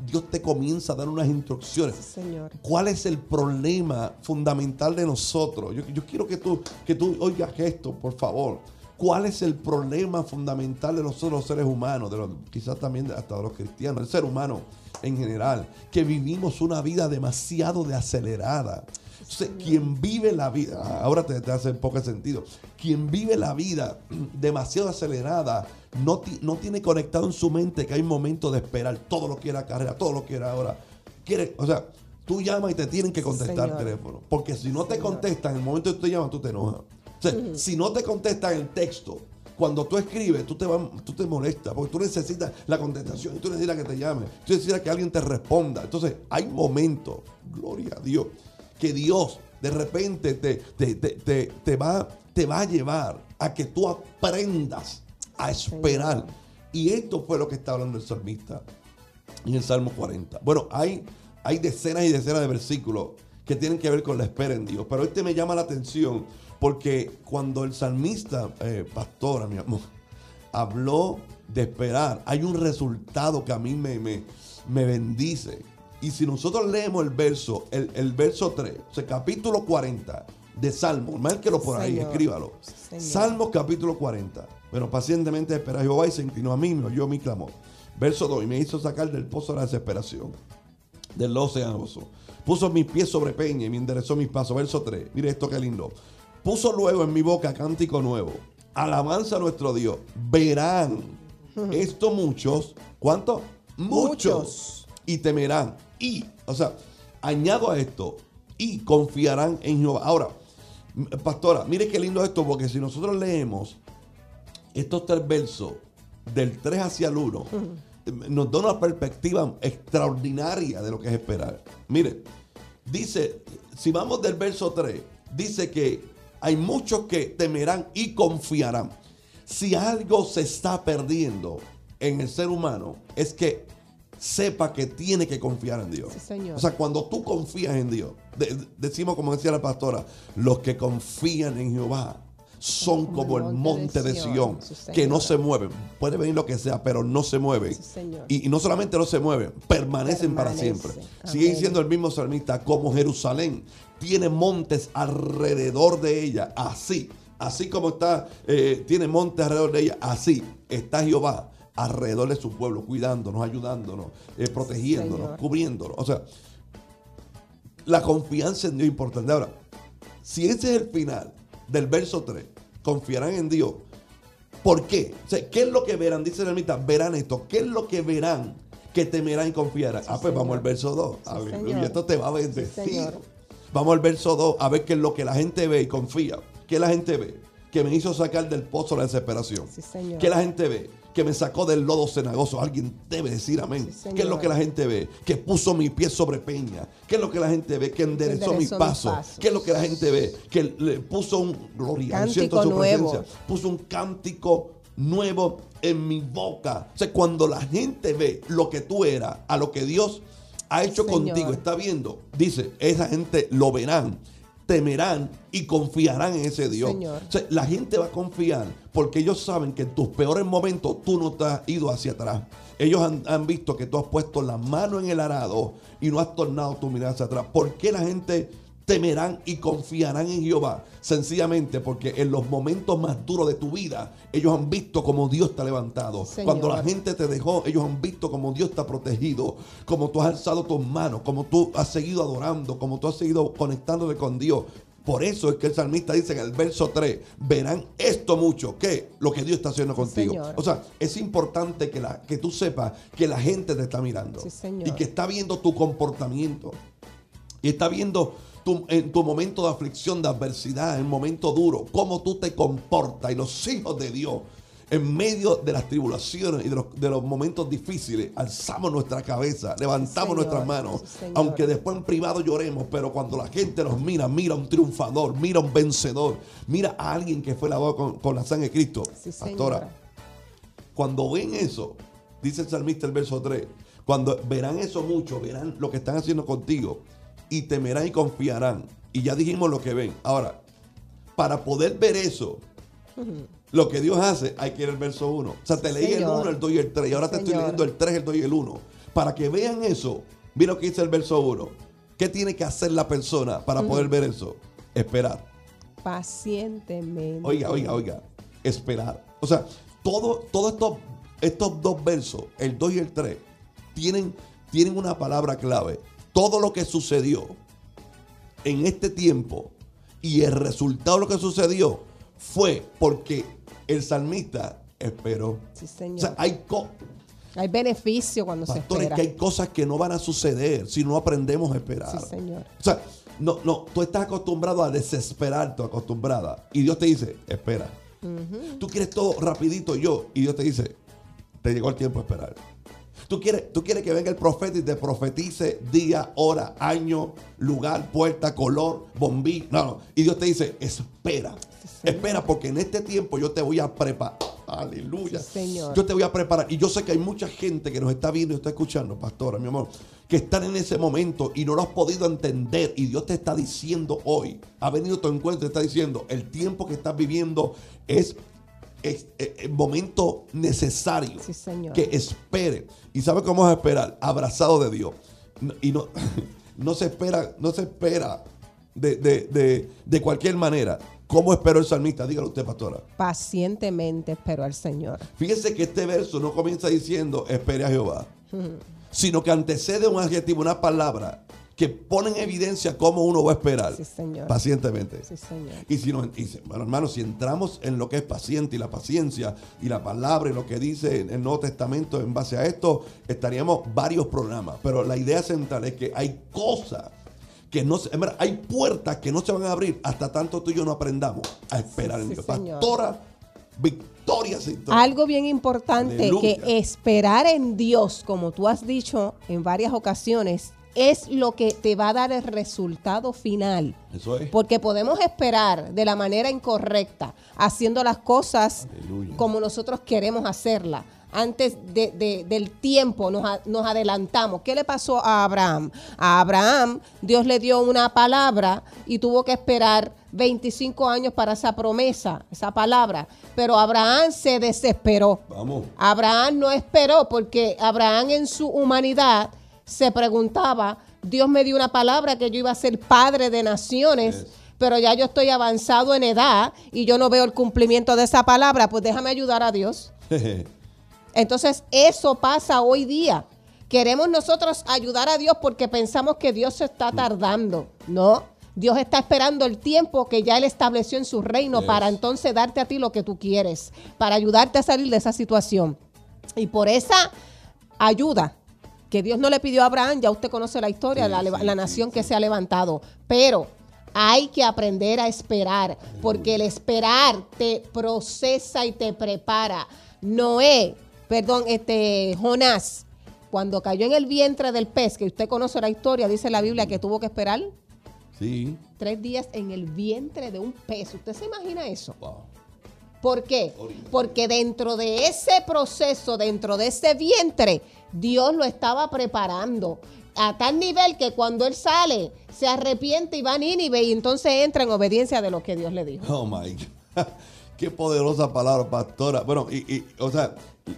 Dios te comienza a dar unas instrucciones. Sí, Señor. ¿Cuál es el problema fundamental de nosotros? Yo, yo quiero que tú, que tú oigas esto, por favor. ¿Cuál es el problema fundamental de nosotros los seres humanos? De los, quizás también hasta de los cristianos, el ser humano en general, que vivimos una vida demasiado de acelerada. Entonces, quien vive la vida, ahora te, te hace poco sentido, quien vive la vida (clears throat) demasiado acelerada, no, ti- no tiene conectado en su mente que hay momentos de esperar, todo lo quiere a carrera, todo lo quiere ahora. Quiere, o sea, tú llamas y te tienen que contestar Señor. el teléfono. Porque si no te Señor. contestan en el momento que tú te llamas, tú te enojas. O sea, si no te contestan el texto, cuando tú escribes, tú te, vas- tú te molestas, porque tú necesitas la contestación, y tú necesitas que te llame, tú necesitas que alguien te responda. Entonces, hay momentos, gloria a Dios, que Dios de repente te, te, te, te- te va, te va a llevar a que tú aprendas a esperar. Y esto fue lo que está hablando el salmista en el Salmo 40. Bueno, hay, hay decenas y decenas de versículos que tienen que ver con la espera en Dios. Pero este me llama la atención porque cuando el salmista, eh, pastora, mi amor, habló de esperar, hay un resultado que a mí me, me, me bendice. Y si nosotros leemos el verso, el, el verso 3, o sea, capítulo 40 de Salmos, márquelo por ahí, Señor. escríbalo. Señor. Salmos capítulo 40. Pero pacientemente espera Jehová y se inclinó a mí, me oyó mi clamor. Verso 2, y me hizo sacar del pozo de la desesperación, del océano. Puso mis pies sobre peña y me enderezó mis pasos. Verso 3, mire esto qué lindo. Puso luego en mi boca cántico nuevo. Alabanza a nuestro Dios. Verán (laughs) esto muchos. ¿Cuántos? Muchos. Y temerán. Y, o sea, añado a esto. Y confiarán en Jehová. Ahora, pastora, mire qué lindo esto, porque si nosotros leemos estos tres versos del 3 hacia el 1 nos da una perspectiva extraordinaria de lo que es esperar. Mire, dice, si vamos del verso 3, dice que hay muchos que temerán y confiarán. Si algo se está perdiendo en el ser humano, es que sepa que tiene que confiar en Dios. Sí, señor. O sea, cuando tú confías en Dios, de- decimos como decía la pastora, los que confían en Jehová son como, el monte de Sión, que no se mueven. Puede venir lo que sea, pero no se mueven. Y, y no solamente no se mueven, permanecen para siempre. Amén. Sigue diciendo el mismo salmista, como Jerusalén tiene montes alrededor de ella, así, así como está, eh, tiene montes alrededor de ella, así está Jehová alrededor de su pueblo, cuidándonos, ayudándonos, eh, protegiéndonos, Señor. cubriéndonos. O sea, la confianza en Dios es importante. Ahora, si ese es el final del verso 3, confiarán en Dios. ¿Por qué? O sea, ¿qué es lo que verán? Dice la ermita, verán esto. ¿Qué es lo que verán que temerán y confiarán? ah, pues señor. vamos al verso 2. Sí, señor. esto te va a bendecir. Sí, vamos al verso 2 a ver qué es lo que la gente ve y confía. ¿Qué la gente ve? Que me hizo sacar del pozo la desesperación. Sí, señor. ¿Qué la gente ve? Que me sacó del lodo cenagoso. Alguien debe decir amén. Sí, ¿Qué es lo que la gente ve? Que puso mi pie sobre peña. ¿Qué es lo que la gente ve? Que enderezó, enderezó mis pasos. pasos. ¿Qué es lo que la gente ve? Que le puso un gloria. Cántico siento su nuevo. presencia. Puso un cántico nuevo en mi boca. O sea, cuando la gente ve lo que tú eras, a lo que Dios ha hecho Señor. contigo, está viendo, dice, esa gente lo verán, temerán y confiarán en ese Dios. Señor. O sea, la gente va a confiar porque ellos saben que en tus peores momentos tú no te has ido hacia atrás. Ellos han, han visto que tú has puesto la mano en el arado y no has tornado tu mirada hacia atrás. ¿Por qué la gente temerán y confiarán en Jehová? Sencillamente porque en los momentos más duros de tu vida, ellos han visto como Dios te ha levantado. Señor. Cuando la gente te dejó, ellos han visto como Dios te ha protegido, como tú has alzado tus manos, como tú has seguido adorando, como tú has seguido conectándote con Dios. Por eso es que el salmista dice en el verso 3, verán esto mucho, que lo que Dios está haciendo contigo. Señor. O sea, es importante que, la, que tú sepas que la gente te está mirando Sí, señor. y que está viendo tu comportamiento y está viendo tu- en tu momento de aflicción, de adversidad, en momento duro, cómo tú te comportas y los hijos de Dios. En medio de las tribulaciones y de los, de los momentos difíciles, alzamos nuestra cabeza, levantamos Señor. nuestras manos, aunque después en privado lloremos, pero cuando la gente nos mira, mira a un triunfador, mira a un vencedor, mira a alguien que fue lavado con, con la sangre de Cristo. Sí, Pastora, cuando ven eso, dice el salmista el verso 3, cuando verán eso mucho, verán lo que están haciendo contigo y temerán y confiarán. Y ya dijimos lo que ven. Ahora, para poder ver eso, lo que Dios hace, hay que ir al verso 1. O sea, te leí el Señor. 1, el 2 y el 3. Y ahora te estoy leyendo el 3, el 2 y el 1. Para que vean eso, mira lo que dice el verso 1. ¿Qué tiene que hacer la persona para poder ver eso? Esperar. Pacientemente. Oiga, oiga, oiga. Esperar. O sea, todo, todos estos, estos dos versos, el 2 y el 3, tienen, tienen una palabra clave. Todo lo que sucedió en este tiempo y el resultado de lo que sucedió fue porque el salmista esperó. Sí, señor. O sea, hay, co- Hay beneficio cuando se espera. que hay cosas que no van a suceder si no aprendemos a esperar. Sí, señor. O sea, no, no, tú estás acostumbrado a desesperarte, acostumbrada. Y Dios te dice, espera. Tú quieres todo rapidito yo. Y Dios te dice, te llegó el tiempo de esperar. Tú quieres, tú quieres que venga el profeta y te profetice día, hora, año, lugar, puerta, color, bombí. No, no. Y Dios te dice, espera. Sí, Espera, porque en este tiempo yo te voy a preparar. Aleluya. Sí, Señor. Yo te voy a preparar. Y yo sé que hay mucha gente que nos está viendo y está escuchando, pastora, mi amor, que están en ese momento y no lo has podido entender. Y Dios te está diciendo hoy, ha venido tu encuentro, te está diciendo, el tiempo que estás viviendo es es eh, el momento necesario Sí, Señor. que espere. ¿Y sabe cómo vas a esperar? Abrazado de Dios. No- y no, (laughs) no se espera, no se espera de, de- de- de cualquier manera. ¿Cómo esperó el salmista? Dígalo usted, pastora. Pacientemente espero al Señor. Fíjese que este verso no comienza diciendo espere a Jehová, sino que antecede un adjetivo, una palabra que pone en evidencia cómo uno va a esperar Sí, Señor. pacientemente. Sí, Señor. Y si no, y bueno, hermanos, si entramos en lo que es paciente y la paciencia y la palabra y lo que dice en el Nuevo Testamento en base a esto, estaríamos varios programas. Pero la idea central es que hay cosas que no se, verdad, hay puertas que no se van a abrir hasta tanto tú y yo no aprendamos a esperar en Dios. Pastora, victoria. Algo bien importante Aleluya. que esperar en Dios, como tú has dicho en varias ocasiones, es lo que te va a dar el resultado final. Eso es. Porque podemos esperar de la manera incorrecta, haciendo las cosas Aleluya. como nosotros queremos hacerlas. Antes de- de- del tiempo nos, a- nos adelantamos. ¿Qué le pasó a Abraham? A Abraham Dios le dio una palabra y tuvo que esperar 25 años para esa promesa, esa palabra. Pero Abraham se desesperó. Vamos. Abraham no esperó porque Abraham en su humanidad se preguntaba, Dios me dio una palabra que yo iba a ser padre de naciones, Yes. pero ya yo estoy avanzado en edad y yo no veo el cumplimiento de esa palabra, pues déjame ayudar a Dios. (laughs) Entonces eso pasa hoy día. Queremos nosotros ayudar a Dios porque pensamos que Dios se está tardando. No, Dios está esperando el tiempo que ya Él estableció en su reino Yes. para entonces darte a ti lo que tú quieres, para ayudarte a salir de esa situación. Y por esa ayuda que Dios no le pidió a Abraham, ya usted conoce la historia, Sí, la, sí, la nación sí. que se ha levantado. Pero hay que aprender a esperar, porque el esperar te procesa y te prepara. Noé, perdón, este Jonás, cuando cayó en el vientre del pez, que usted conoce la historia, dice la Biblia que tuvo que esperar Sí. tres días en el vientre de un pez. ¿Usted se imagina eso? Wow. ¿Por qué? Porque dentro de ese proceso, dentro de ese vientre, Dios lo estaba preparando a tal nivel que cuando él sale, se arrepiente y va a Nínive y entonces entra en obediencia de lo que Dios le dijo. Oh my God. (laughs) Qué poderosa palabra, pastora. Bueno, y, y, o sea,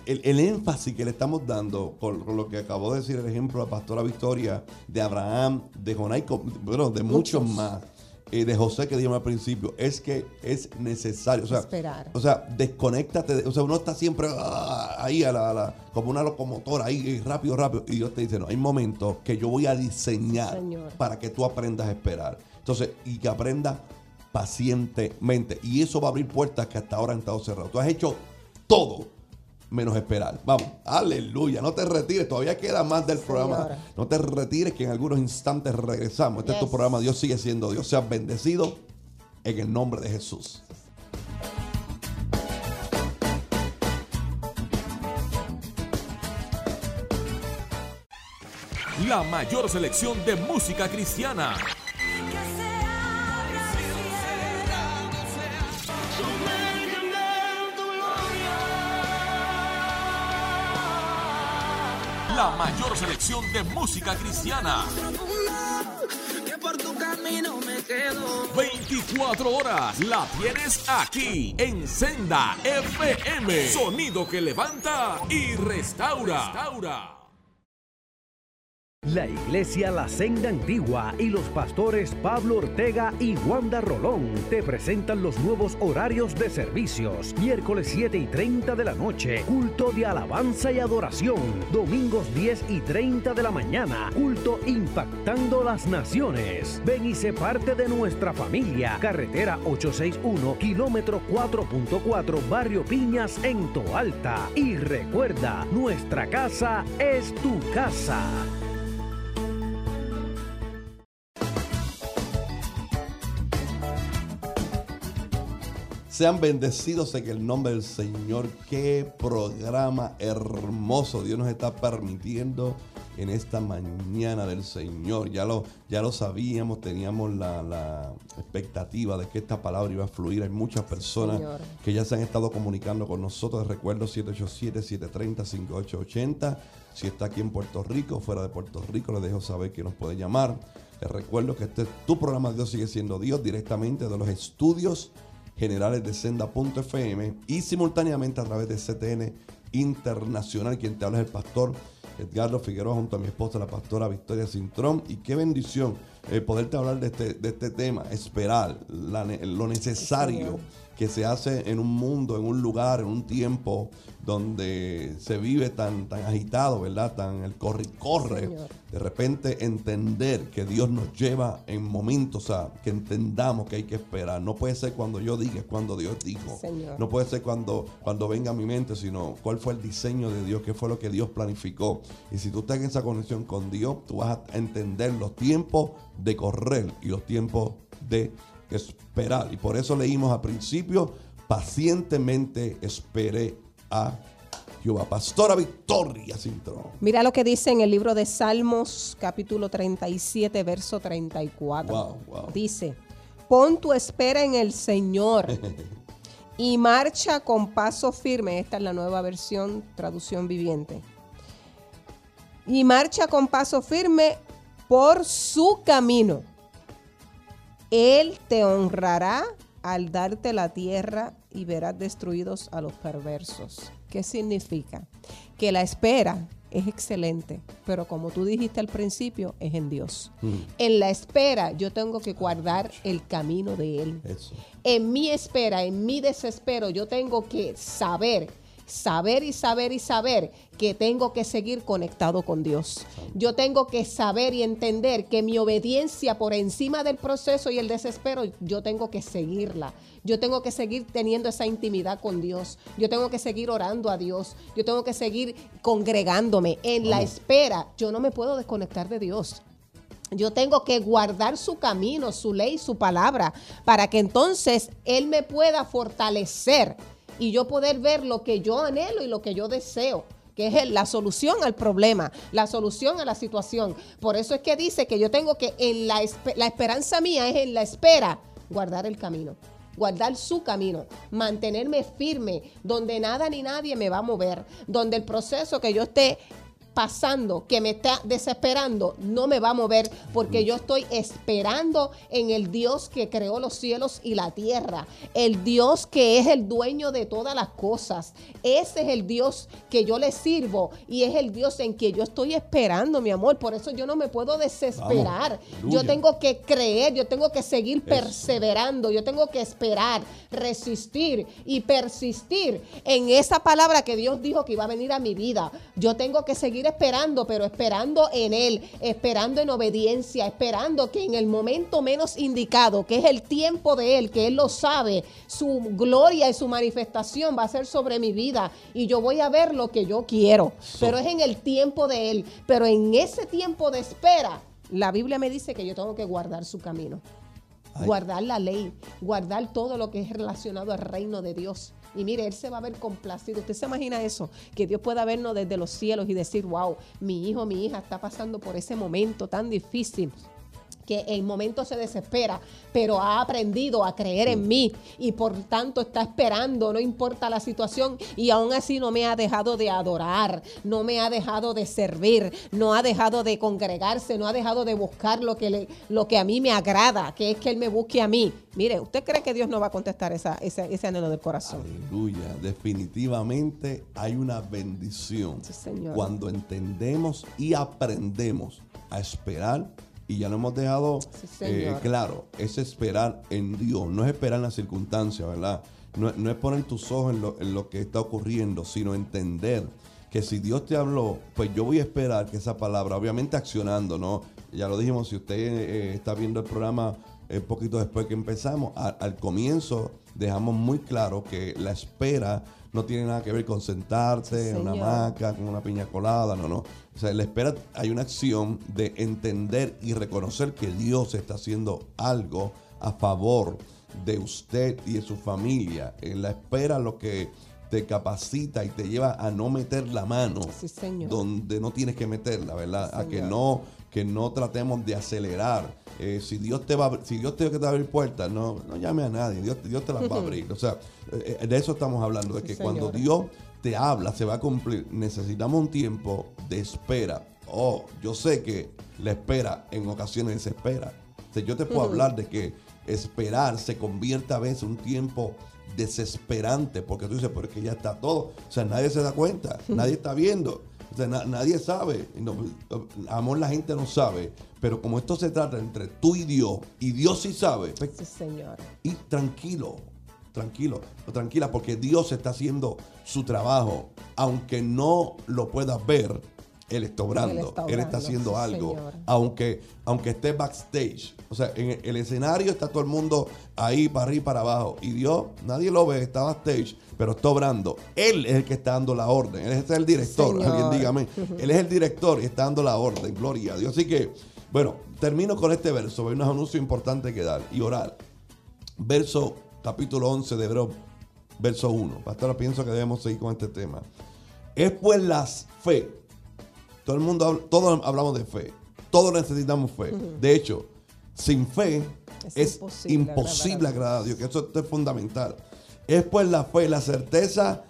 el, el énfasis que le estamos dando con, con lo que acabó de decir el ejemplo de la pastora Victoria, de Abraham, de Jonai, con- bueno, de muchos, Muchos. más, eh, de José que dijimos al principio, es que es necesario. O sea, Esperar. O sea, desconéctate. de- o sea, uno está siempre ah, ahí a la, a la- como una locomotora, ahí eh, rápido, rápido. Y Dios te dice, no, hay momentos que yo voy a diseñar Señor. para que tú aprendas a esperar. Entonces, y que aprendas pacientemente. Y eso va a abrir puertas que hasta ahora han estado cerradas. Tú has hecho todo menos esperar. Vamos, aleluya. No te retires, todavía queda más del programa. Señora. No te retires, que en algunos instantes regresamos. Este es tu programa. Dios sigue siendo Dios. Seas bendecido en el nombre de Jesús. La mayor selección de música cristiana. La mayor selección de música cristiana. que por tu camino me quedo. 24 horas la tienes aquí en Senda FM. Sonido que levanta y restaura. restaura. La Iglesia La Senda Antigua y los pastores Pablo Ortega y Wanda Rolón te presentan los nuevos horarios de servicios. Miércoles 7 y 30 de la noche, culto de alabanza y adoración. Domingos 10 y 30 de la mañana, culto impactando las naciones. Ven y sé parte de nuestra familia. Carretera 861, kilómetro 4.4, Barrio Piñas en Toalta. Y recuerda, nuestra casa es tu casa. Sean bendecidos en el nombre del Señor. Qué programa hermoso Dios nos está permitiendo en esta mañana del Señor. Ya lo, ya lo sabíamos, teníamos la, la expectativa de que esta palabra iba a fluir. Hay muchas personas Señor. que ya se han estado comunicando con nosotros. Recuerdo 787-730-5880. Si está aquí en Puerto Rico, fuera de Puerto Rico, les dejo saber que nos puede llamar. Les recuerdo que este es tu programa Dios sigue siendo Dios directamente de los estudios generales de Senda.fm y simultáneamente a través de CTN Internacional. Quien te habla es el pastor Edgardo Figueroa junto a mi esposa, la pastora Victoria Cintrón. Y qué bendición eh, poderte hablar de este, de este tema, esperar lo necesario que se hace en un mundo, en un lugar, en un tiempo donde se vive tan, tan agitado, ¿verdad? Tan el corre y corre. Señor. De repente entender que Dios nos lleva en momentos, o sea, que entendamos que hay que esperar. No puede ser cuando yo diga, es cuando Dios dijo. Señor. No puede ser cuando, cuando venga a mi mente, sino cuál fue el diseño de Dios, qué fue lo que Dios planificó. Y si tú estás en esa conexión con Dios, tú vas a entender los tiempos de correr y los tiempos de esperar. Y por eso leímos al principio, pacientemente esperé a Jehová. Pastora Victoria Cintrón. Mira lo que dice en el libro de Salmos, capítulo 37, verso 34. Wow, wow. Dice, pon tu espera en el Señor (laughs) y marcha con paso firme. Esta es la nueva versión, traducción viviente. Y marcha con paso firme por su camino. Él te honrará al darte la tierra y verás destruidos a los perversos. ¿Qué significa? Que la espera es excelente, pero como tú dijiste al principio, es en Dios. En la espera yo tengo que guardar el camino de Él. Eso. En mi espera, en mi desespero, yo tengo que saber, saber y saber y saber que tengo que seguir conectado con Dios. Yo tengo que saber y entender que mi obediencia por encima del proceso y el desespero, yo tengo que seguirla. Yo tengo que seguir teniendo esa intimidad con Dios. Yo tengo que seguir orando a Dios. Yo tengo que seguir congregándome. En la espera, yo no me puedo desconectar de Dios. Yo tengo que guardar su camino, su ley, su palabra, para que entonces Él me pueda fortalecer y yo poder ver lo que yo anhelo y lo que yo deseo que es la solución al problema, la solución a la situación. Por eso es que dice que yo tengo que, en la, la esperanza mía es en la espera, guardar el camino, guardar su camino, mantenerme firme, donde nada ni nadie me va a mover, donde el proceso que yo esté pasando, que me está desesperando, no me va a mover porque yo estoy esperando en el Dios que creó los cielos y la tierra, el Dios que es el dueño de todas las cosas. Ese es el Dios que yo le sirvo y es el Dios en que yo estoy esperando, mi amor. Por eso yo no me puedo desesperar. Vamos, yo tengo que creer, yo tengo que seguir perseverando, yo tengo que esperar, resistir y persistir en esa palabra que Dios dijo que iba a venir a mi vida. Yo tengo que seguir esperando, pero esperando en Él, esperando en obediencia, esperando que en el momento menos indicado, que es el tiempo de Él, que Él lo sabe, su gloria y su manifestación va a ser sobre mi vida y yo voy a ver lo que yo quiero. Pero es en el tiempo de Él. Pero en ese tiempo de espera, la Biblia me dice que yo tengo que guardar su camino Guardar la ley, guardar todo lo que es relacionado al reino de Dios. Y mire, Él se va a ver complacido. ¿Usted se imagina eso? Que Dios pueda vernos desde los cielos y decir, wow, mi hijo, mi hija está pasando por ese momento tan difícil que en momento se desespera, pero ha aprendido a creer en mí y por tanto está esperando, no importa la situación, y aún así no me ha dejado de adorar, no me ha dejado de servir, no ha dejado de congregarse, no ha dejado de buscar lo que, le- lo que a mí me agrada, que es que Él me busque a mí. Mire, ¿usted cree que Dios no va a contestar esa, esa- ese anhelo del corazón? Aleluya. Definitivamente hay una bendición Sí, Señor. cuando entendemos y aprendemos a esperar. Y ya lo hemos dejado Sí, eh, claro, es esperar en Dios, no es esperar en las circunstancias, ¿verdad? No, no es poner tus ojos en lo, en lo que está ocurriendo, sino entender que si Dios te habló, pues yo voy a esperar que esa palabra, obviamente accionando, ¿no? Ya lo dijimos, si usted eh, está viendo el programa un poquito después que empezamos, a- al comienzo dejamos muy claro que la espera no tiene nada que ver con sentarte Sí, en una hamaca, con una piña colada, no, no. O sea, en la espera hay una acción de entender y reconocer que Dios está haciendo algo a favor de usted y de su familia. En la espera lo que te capacita y te lleva a no meter la mano Sí, donde no tienes que meterla, ¿verdad? Sí, a que no que no tratemos de acelerar. Eh, si Dios te va si Dios te va a abrir puertas, no, no llame a nadie, Dios, Dios te las va a (laughs) abrir. O sea, eh, de eso estamos hablando, de que cuando Dios te habla, se va a cumplir. Necesitamos un tiempo de espera. Oh, yo sé que la espera en ocasiones desespera. O sea, yo te puedo hablar de que esperar se convierte a veces en un tiempo desesperante, porque tú dices, porque ya está todo. O sea, nadie se da cuenta, nadie (laughs) está viendo. O sea, na- nadie sabe. No- amor, la gente no sabe. Pero como esto se trata entre tú y Dios, y Dios sí sabe, pues, Sí, señor. y tranquilo, tranquilo, o tranquila, porque Dios está haciendo su trabajo, aunque no lo puedas ver, Él está obrando, Él Él está, haciendo algo, señor. aunque, aunque esté backstage, o sea, en el, escenario está todo el mundo ahí para arriba y para abajo, y Dios, nadie lo ve, está backstage, pero está obrando, Él es el que está dando la orden, Él es el director, Señor. alguien dígame, Él es el director y está dando la orden, gloria a Dios, así que, bueno, termino con este verso, hay unos anuncios importantes que dar y orar verso capítulo 11 de Hebreo, verso 1. Pastor, pienso que debemos seguir con este tema. Es pues la fe. Todo el mundo, habla- todos hablamos de fe. Todos necesitamos fe. De hecho, sin fe Es es, imposible imposible, agradar a Dios. Que eso esto es fundamental. Es pues la fe, la certeza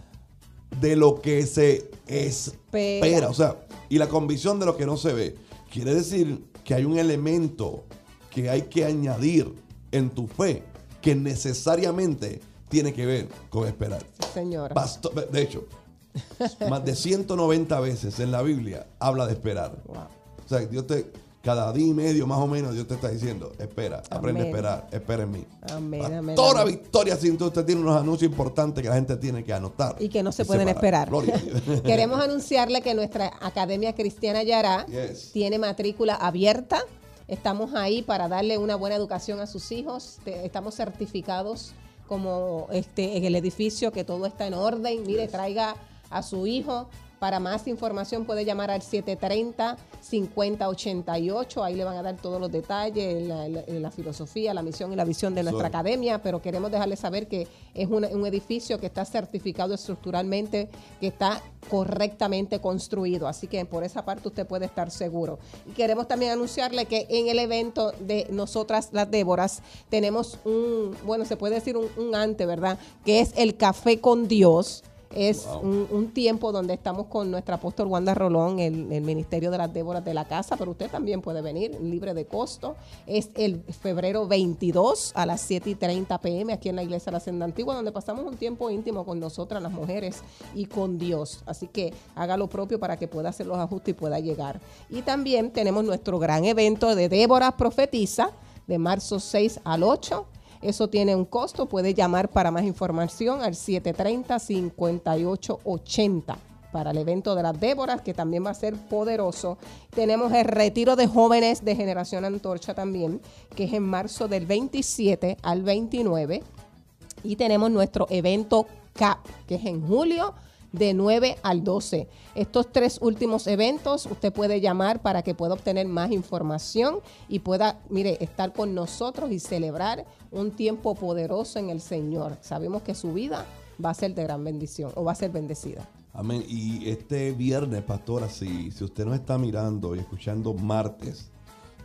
de lo que se espera. Espera. O sea, y la convicción de lo que no se ve. Quiere decir que hay un elemento que hay que añadir en tu fe que necesariamente tiene que ver con esperar. Sí, señor. Pasto- de hecho, (laughs) más de 190 veces en la Biblia habla de esperar. Wow. O sea, Dios te, cada día y medio más o menos, Dios te está diciendo, espera, aprende a esperar, espera en mí. Amén, amén, Toda amén. victoria sin usted tiene unos anuncios importantes que la gente tiene que anotar. Y que no se pueden separar. esperar. (laughs) Queremos anunciarle que nuestra Academia Cristiana Yará Yes. tiene matrícula abierta. Estamos ahí para darle una buena educación a sus hijos. Estamos certificados como este en el edificio que todo está en orden. Mire, traiga a su hijo. Para más información puede llamar al 730-5088. Ahí le van a dar todos los detalles, la, la- la filosofía, la misión y la visión de nuestra academia. Pero queremos dejarle saber que es un edificio que está certificado estructuralmente, que está correctamente construido. Así que por esa parte usted puede estar seguro. Y queremos también anunciarle que en el evento de nosotras las Déboras tenemos un, bueno, se puede decir un, un ante, ¿verdad? Que es el café con Dios. Es Wow. un, un tiempo donde estamos con nuestra apóstol Wanda Rolón, el, el Ministerio de las Déboras de la Casa, pero usted también puede venir libre de costo. Es el febrero 22 a las 7 y 30 pm aquí en la Iglesia de la Senda Antigua, donde pasamos un tiempo íntimo con nosotras, las mujeres, y con Dios. Así que haga lo propio para que pueda hacer los ajustes y pueda llegar. Y también tenemos nuestro gran evento de Débora Profetiza, de marzo 6 al 8. Eso tiene un costo. Puede llamar para más información al 730-5880 para el evento de las Déboras, que también va a ser poderoso. Tenemos el retiro de jóvenes de Generación Antorcha también, que es en marzo del 27 al 29. Y tenemos nuestro evento CAP, que es en julio de 9 al 12. Estos tres últimos eventos usted puede llamar para que pueda obtener más información y pueda, mire, estar con nosotros y celebrar un tiempo poderoso en el Señor. Sabemos que su vida va a ser de gran bendición o va a ser bendecida. Amén. Y este viernes, pastora, si, si usted nos está mirando y escuchando martes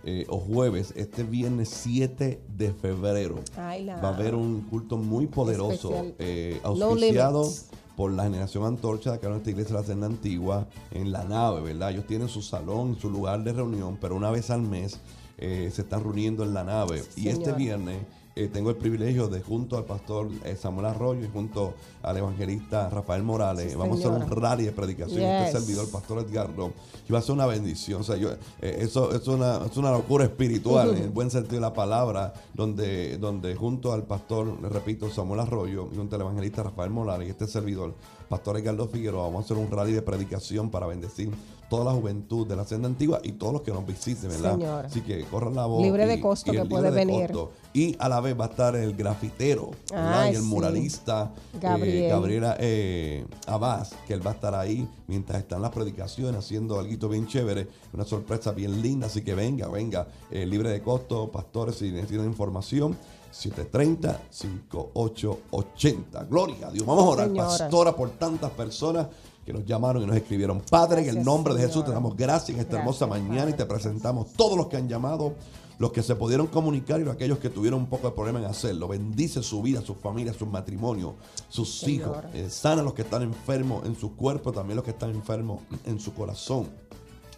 eh, o jueves, este viernes 7 de febrero, Ay, la- va a haber un culto muy poderoso, eh, auspiciado. Por la generación Antorcha de acá en nuestra iglesia de la Senda Antigua, en la nave, ¿verdad? Ellos tienen su salón, su lugar de reunión, pero una vez al mes eh, se están reuniendo en la nave. y este viernes eh, tengo el privilegio de junto al pastor eh, Samuel Arroyo y junto al evangelista Rafael Morales, Sí, vamos a hacer un rally de predicación. Este servidor, el pastor Edgardo, y va a ser una bendición. O sea, yo, eh, eso es una, es una locura espiritual, en el buen sentido de la palabra, donde, donde junto al pastor, le repito, Samuel Arroyo, y junto al evangelista Rafael Morales y este servidor, pastor Edgardo Figueroa, vamos a hacer un rally de predicación para bendecir toda la juventud de la senda antigua y todos los que nos visiten, ¿verdad? Señor. Así que corran la voz. Libre de costo que puede venir. costo. Y a la vez va a estar el grafitero. Ay, y el sí. muralista Gabriel. eh, Gabriela eh, que él va a estar ahí mientras están las predicaciones haciendo algo bien chévere, una sorpresa bien linda, así que venga, venga, eh, libre de costo, pastores, si necesitan información, 730-5880. Gloria a Dios. Vamos a orar, Señora. pastora, por tantas personas que nos llamaron y nos escribieron. Padre, en el Gracias, nombre de Jesús te damos gracias en esta Gracias, hermosa mañana y te presentamos todos los que han llamado, los que se pudieron comunicar y aquellos que tuvieron un poco de problema en hacerlo. Bendice su vida, su familia, su matrimonio, sus hijos. Eh, sana a los que están enfermos en su cuerpo, también los que están enfermos en su corazón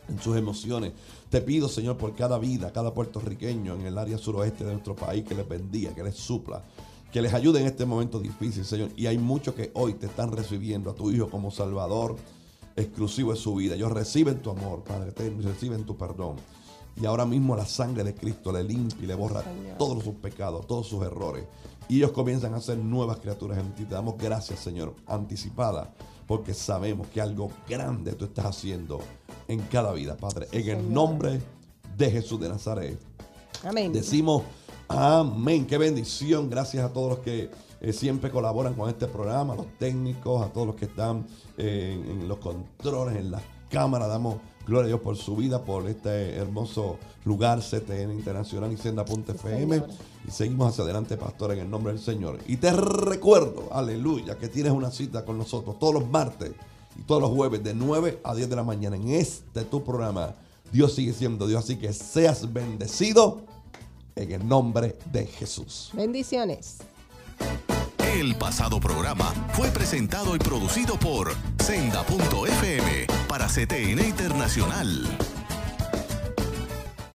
en sus emociones. Te pido, Señor, por cada vida, cada puertorriqueño en el área suroeste de nuestro país, que les bendiga, que les supla, que les ayude en este momento difícil, Señor. Y hay muchos que hoy te están recibiendo a tu Hijo como Salvador exclusivo de su vida. Ellos reciben tu amor, Padre, te reciben tu perdón. Y ahora mismo la sangre de Cristo le limpia y le borra Señor. todos sus pecados, todos sus errores. Y ellos comienzan a ser nuevas criaturas en ti. Te damos gracias, Señor, anticipada, porque sabemos que algo grande tú estás haciendo en cada vida, Padre. En el nombre de Jesús de Nazaret. Amén. Decimos amén. Qué bendición. Gracias a todos los que eh, siempre colaboran con este programa, a los técnicos, a todos los que están eh, en, en los controles, en las cámaras. Damos gloria a Dios por su vida, por este hermoso lugar, CTN Internacional y Senda.fm. Señor. Y seguimos hacia adelante, pastor, en el nombre del Señor. Y te recuerdo, aleluya, que tienes una cita con nosotros todos los martes y todos los jueves de 9 a 10 de la mañana en este tu programa. Dios sigue siendo Dios, así que seas bendecido en el nombre de Jesús. Bendiciones. El pasado programa fue presentado y producido por Senda.fm para CTN Internacional.